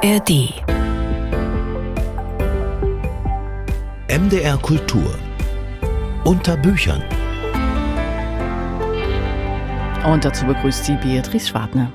ARD. MDR Kultur. Unter Büchern. Und dazu begrüßt sie Beatrice Schwartner.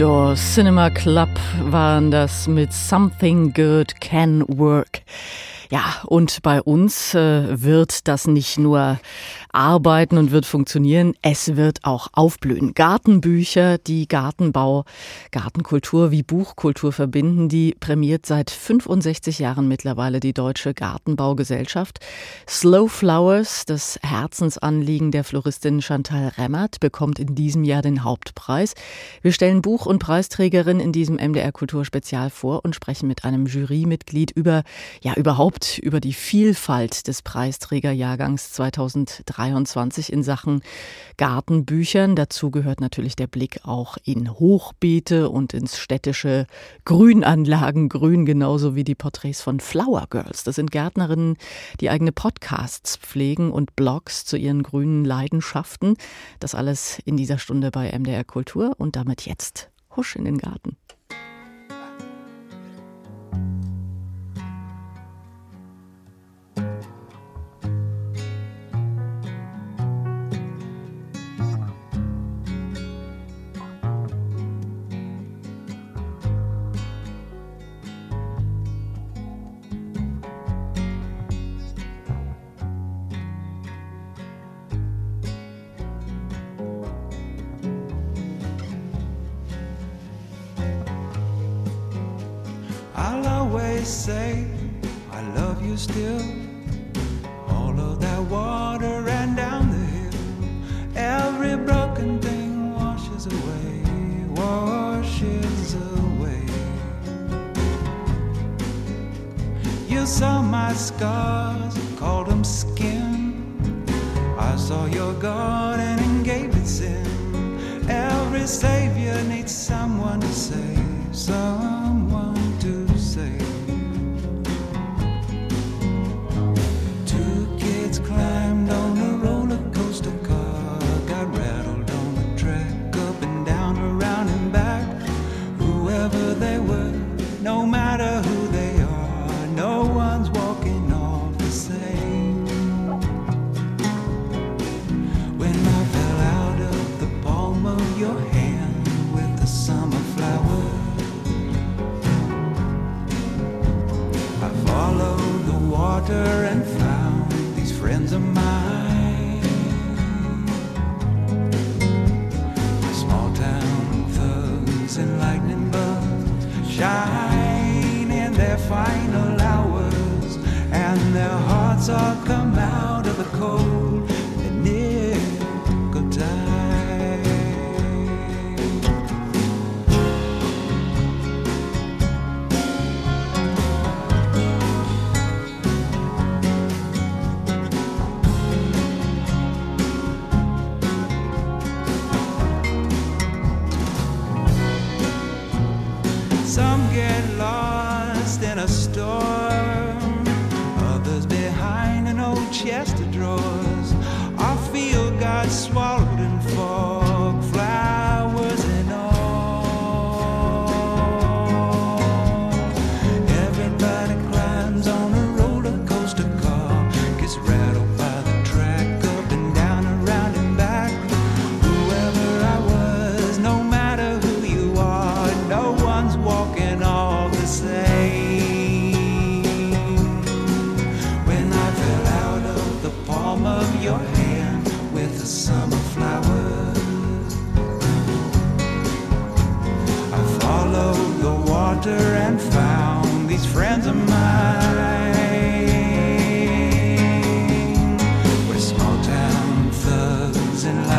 Door Cinema Club waren das mit Something Good Can Work. Ja, und bei uns äh, wird das nicht nur arbeiten und wird funktionieren, es wird auch aufblühen. Gartenbücher, die Gartenbau, Gartenkultur wie Buchkultur verbinden, die prämiert seit 65 Jahren mittlerweile die Deutsche Gartenbaugesellschaft. Slow Flowers, das Herzensanliegen der Floristin Chantal Remmert, bekommt in diesem Jahr den Hauptpreis. Wir stellen Buch- und Preisträgerin in diesem MDR Kulturspezial vor und sprechen mit einem Jurymitglied über, ja, überhaupt über die Vielfalt des Preisträgerjahrgangs 2023 in Sachen Gartenbüchern. Dazu gehört natürlich der Blick auch in Hochbeete und ins städtische Grünanlagen, Grün genauso wie die Porträts von Flower Girls. Das sind Gärtnerinnen, die eigene Podcasts pflegen und Blogs zu ihren grünen Leidenschaften. Das alles in dieser Stunde bei MDR Kultur und damit jetzt husch in den Garten. Say I love you still. All of that water ran down the hill. Every broken thing washes away, washes away. You saw my scars, called them skin. I saw your garden and gave it sin. Every savior needs someone to save, someone summer.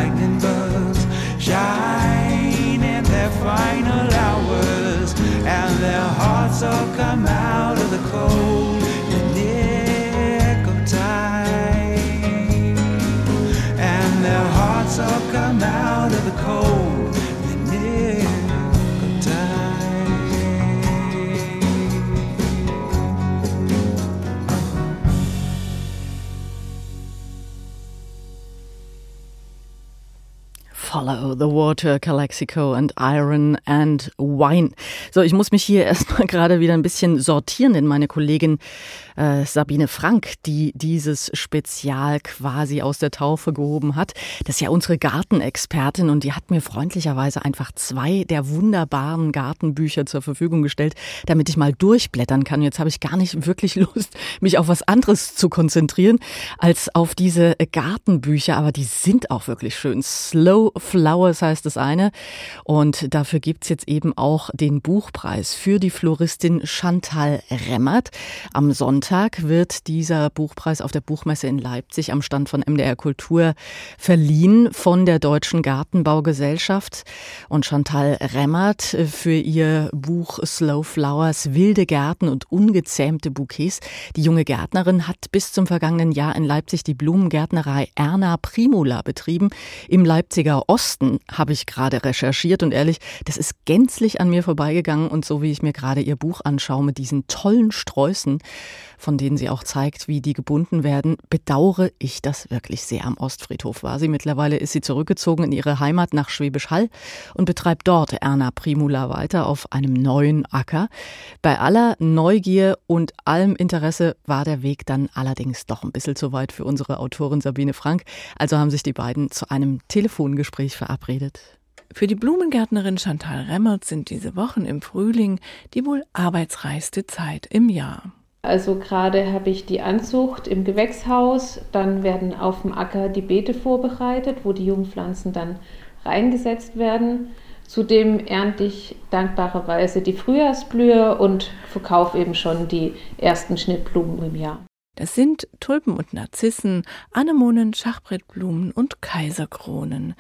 like Follow the Water, Calexico and Iron and Wine. So, ich muss mich hier erstmal gerade wieder ein bisschen sortieren, denn meine Kollegin äh, Sabine Frank, die dieses Spezial quasi aus der Taufe gehoben hat, das ist ja unsere Gartenexpertin und die hat mir freundlicherweise einfach zwei der wunderbaren Gartenbücher zur Verfügung gestellt, damit ich mal durchblättern kann. Jetzt habe ich gar nicht wirklich Lust, mich auf was anderes zu konzentrieren als auf diese Gartenbücher, aber die sind auch wirklich schön. Slow Flowers heißt das eine. Und dafür gibt's jetzt eben auch den Buchpreis für die Floristin Chantal Remmert. Am Sonntag wird dieser Buchpreis auf der Buchmesse in Leipzig am Stand von MDR Kultur verliehen von der Deutschen Gartenbaugesellschaft. Und Chantal Remmert für ihr Buch Slow Flowers, wilde Gärten und ungezähmte Bouquets. Die junge Gärtnerin hat bis zum vergangenen Jahr in Leipzig die Blumengärtnerei Erna Primula betrieben. Im Leipziger Osten habe ich gerade recherchiert und ehrlich, das ist gänzlich an mir vorbeigegangen und so wie ich mir gerade ihr Buch anschaue mit diesen tollen Sträußen, von denen sie auch zeigt, wie die gebunden werden, bedauere ich das wirklich sehr. Am Ostfriedhof war sie. Mittlerweile ist sie zurückgezogen in ihre Heimat nach Schwäbisch Hall und betreibt dort Erna Primula weiter auf einem neuen Acker. Bei aller Neugier und allem Interesse war der Weg dann allerdings doch ein bisschen zu weit für unsere Autorin Sabine Frank. Also haben sich die beiden zu einem Telefongespräch verabredet. Für die Blumengärtnerin Chantal Remmert sind diese Wochen im Frühling die wohl arbeitsreichste Zeit im Jahr. Also gerade habe ich die Anzucht im Gewächshaus, dann werden auf dem Acker die Beete vorbereitet, wo die Jungpflanzen dann reingesetzt werden. Zudem ernte ich dankbarerweise die Frühjahrsblühe und verkaufe eben schon die ersten Schnittblumen im Jahr. Das sind Tulpen und Narzissen, Anemonen, Schachbrettblumen und Kaiserkronen.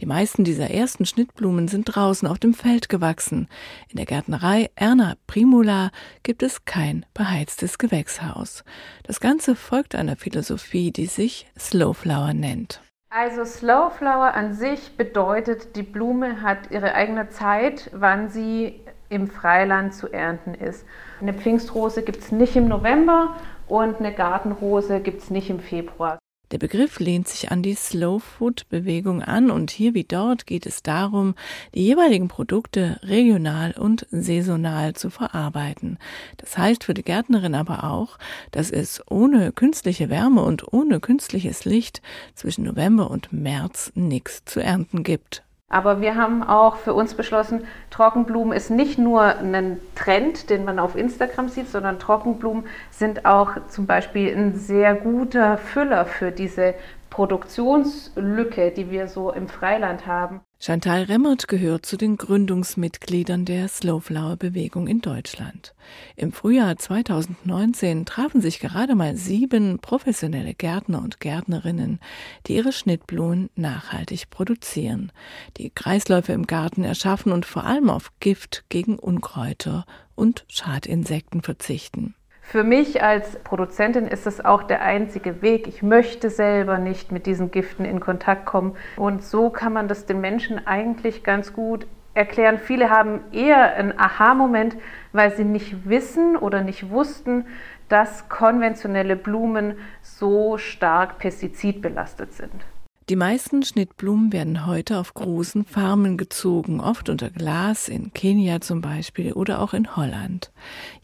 Die meisten dieser ersten Schnittblumen sind draußen auf dem Feld gewachsen. In der Gärtnerei Erna Primula gibt es kein beheiztes Gewächshaus. Das Ganze folgt einer Philosophie, die sich Slowflower nennt. Also Slowflower an sich bedeutet, die Blume hat ihre eigene Zeit, wann sie im Freiland zu ernten ist. Eine Pfingstrose gibt es nicht im November und eine Gartenrose gibt es nicht im Februar. Der Begriff lehnt sich an die Slow Food Bewegung an und hier wie dort geht es darum, die jeweiligen Produkte regional und saisonal zu verarbeiten. Das heißt für die Gärtnerin aber auch, dass es ohne künstliche Wärme und ohne künstliches Licht zwischen November und März nichts zu ernten gibt. Aber wir haben auch für uns beschlossen, Trockenblumen ist nicht nur ein Trend, den man auf Instagram sieht, sondern Trockenblumen sind auch zum Beispiel ein sehr guter Füller für diese Produktionslücke, die wir so im Freiland haben. Chantal Remmert gehört zu den Gründungsmitgliedern der Slowflower-Bewegung in Deutschland. Im Frühjahr 2019 trafen sich gerade mal sieben professionelle Gärtner und Gärtnerinnen, die ihre Schnittblumen nachhaltig produzieren, die Kreisläufe im Garten erschaffen und vor allem auf Gift gegen Unkräuter und Schadinsekten verzichten. Für mich als Produzentin ist es auch der einzige Weg. Ich möchte selber nicht mit diesen Giften in Kontakt kommen. Und so kann man das den Menschen eigentlich ganz gut erklären. Viele haben eher einen Aha-Moment, weil sie nicht wissen oder nicht wussten, dass konventionelle Blumen so stark pestizidbelastet sind. Die meisten Schnittblumen werden heute auf großen Farmen gezogen, oft unter Glas, in Kenia zum Beispiel oder auch in Holland.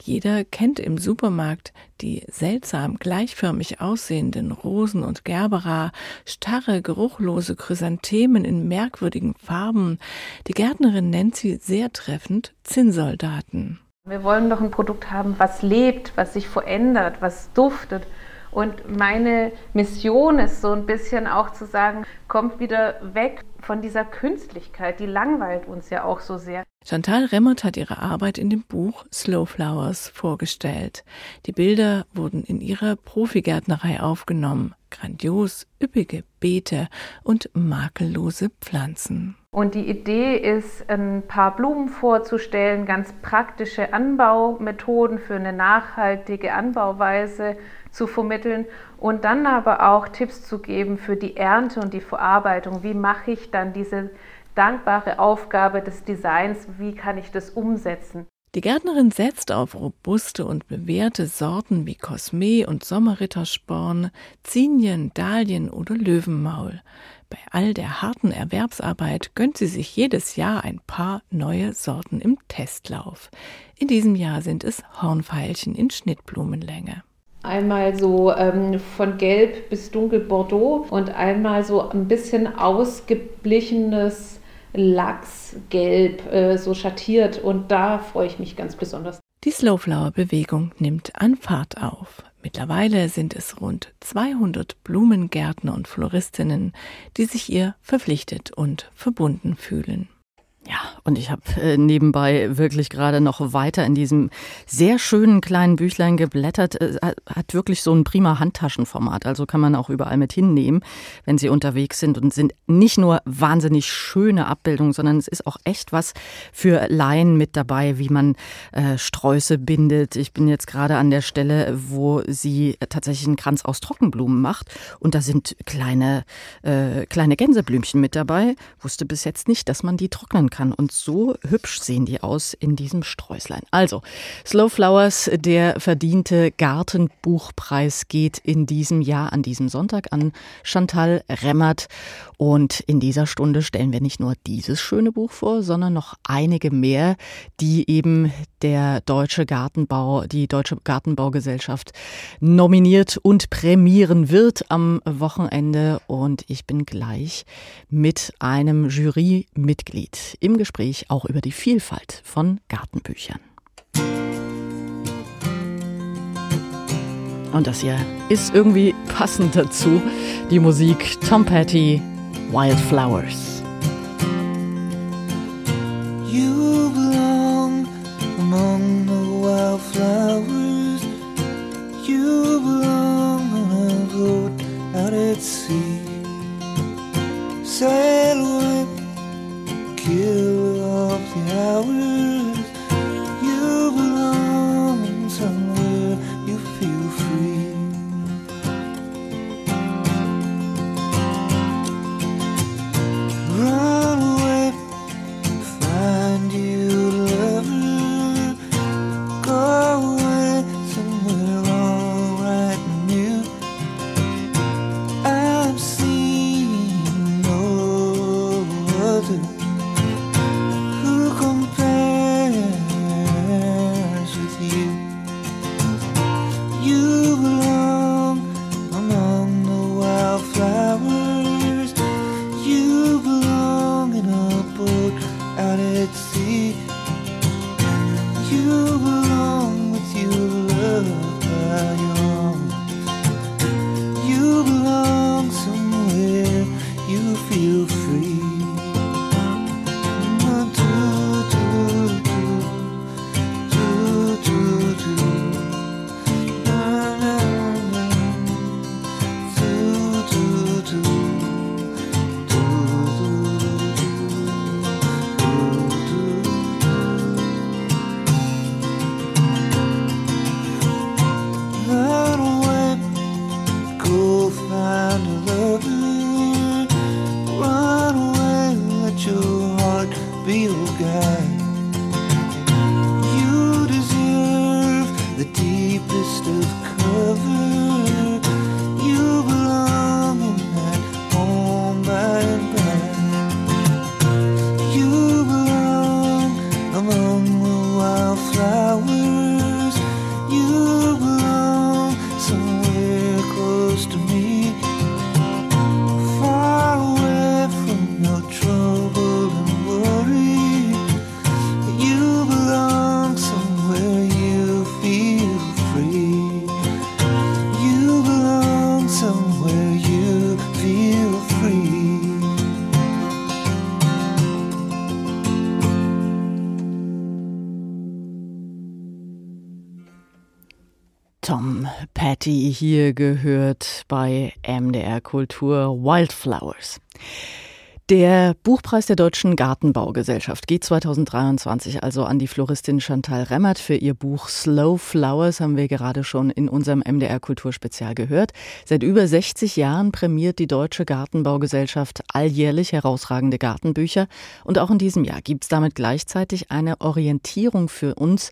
Jeder kennt im Supermarkt die seltsam gleichförmig aussehenden Rosen und Gerbera, starre, geruchlose Chrysanthemen in merkwürdigen Farben. Die Gärtnerin nennt sie sehr treffend Zinnsoldaten. Wir wollen doch ein Produkt haben, was lebt, was sich verändert, was duftet. Und meine Mission ist so ein bisschen auch zu sagen, kommt wieder weg von dieser Künstlichkeit, die langweilt uns ja auch so sehr. Chantal Remmert hat ihre Arbeit in dem Buch Slow Flowers vorgestellt. Die Bilder wurden in ihrer Profigärtnerei aufgenommen. Grandios, üppige Beete und makellose Pflanzen. Und die Idee ist, ein paar Blumen vorzustellen, ganz praktische Anbaumethoden für eine nachhaltige Anbauweise zu vermitteln und dann aber auch Tipps zu geben für die Ernte und die Verarbeitung. Wie mache ich dann diese dankbare Aufgabe des Designs? Wie kann ich das umsetzen? Die Gärtnerin setzt auf robuste und bewährte Sorten wie Kosme und Sommerrittersporn, Zinien, Dahlien oder Löwenmaul. Bei all der harten Erwerbsarbeit gönnt sie sich jedes Jahr ein paar neue Sorten im Testlauf. In diesem Jahr sind es Hornfeilchen in Schnittblumenlänge. Einmal so ähm, von gelb bis dunkel Bordeaux und einmal so ein bisschen ausgeblichenes Lachsgelb, äh, so schattiert. Und da freue ich mich ganz besonders. Die Slowflower-Bewegung nimmt an Fahrt auf. Mittlerweile sind es rund 200 Blumengärtner und Floristinnen, die sich ihr verpflichtet und verbunden fühlen. Ja, und ich habe äh, nebenbei wirklich gerade noch weiter in diesem sehr schönen kleinen Büchlein geblättert. Äh, hat wirklich so ein prima Handtaschenformat, also kann man auch überall mit hinnehmen, wenn Sie unterwegs sind und sind nicht nur wahnsinnig schöne Abbildungen, sondern es ist auch echt was für Laien mit dabei, wie man äh, Sträuße bindet. Ich bin jetzt gerade an der Stelle, wo sie tatsächlich einen Kranz aus Trockenblumen macht und da sind kleine äh, kleine Gänseblümchen mit dabei. Wusste bis jetzt nicht, dass man die trocknen kann. Und so hübsch sehen die aus in diesem Sträuslein. Also, Slow Flowers, der verdiente Gartenbuchpreis geht in diesem Jahr an diesem Sonntag an Chantal Remmert. Und in dieser Stunde stellen wir nicht nur dieses schöne Buch vor, sondern noch einige mehr, die eben der Deutsche Gartenbau, die Deutsche Gartenbaugesellschaft nominiert und prämieren wird am Wochenende. Und ich bin gleich mit einem Jurymitglied im Gespräch auch über die Vielfalt von Gartenbüchern. Und das hier ist irgendwie passend dazu. Die Musik Tom Petty, Wildflowers. Be your guy. Patty hier gehört bei MDR Kultur Wildflowers. Der Buchpreis der Deutschen Gartenbaugesellschaft geht 2023 also an die Floristin Chantal Remmert für ihr Buch Slow Flowers, haben wir gerade schon in unserem MDR Kulturspezial gehört. Seit über 60 Jahren prämiert die Deutsche Gartenbaugesellschaft alljährlich herausragende Gartenbücher und auch in diesem Jahr gibt es damit gleichzeitig eine Orientierung für uns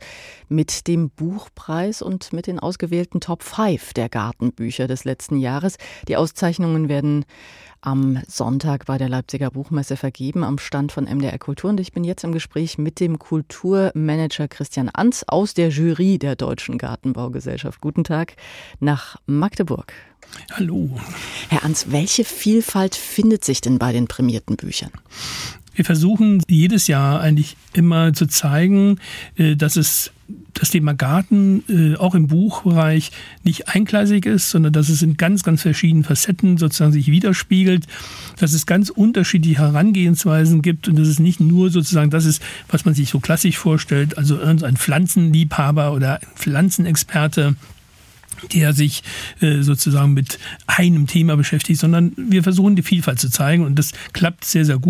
mit dem Buchpreis und mit den ausgewählten Top 5 der Gartenbücher des letzten Jahres. Die Auszeichnungen werden am Sonntag bei der Leipziger Buchmesse vergeben am Stand von MDR Kultur. Und ich bin jetzt im Gespräch mit dem Kulturmanager Christian Anz aus der Jury der Deutschen Gartenbaugesellschaft. Guten Tag nach Magdeburg. Hallo. Herr Anz, welche Vielfalt findet sich denn bei den prämierten Büchern? Wir versuchen jedes Jahr eigentlich immer zu zeigen, äh, dass es das Thema Garten äh, auch im Buchbereich nicht eingleisig ist, sondern dass es in ganz, ganz verschiedenen Facetten sozusagen sich widerspiegelt, dass es ganz unterschiedliche Herangehensweisen gibt und dass es nicht nur sozusagen das ist, was man sich so klassisch vorstellt, also irgendein Pflanzenliebhaber oder Pflanzenexperte, der sich äh, sozusagen mit einem Thema beschäftigt, sondern wir versuchen die Vielfalt zu zeigen und das klappt sehr, sehr gut.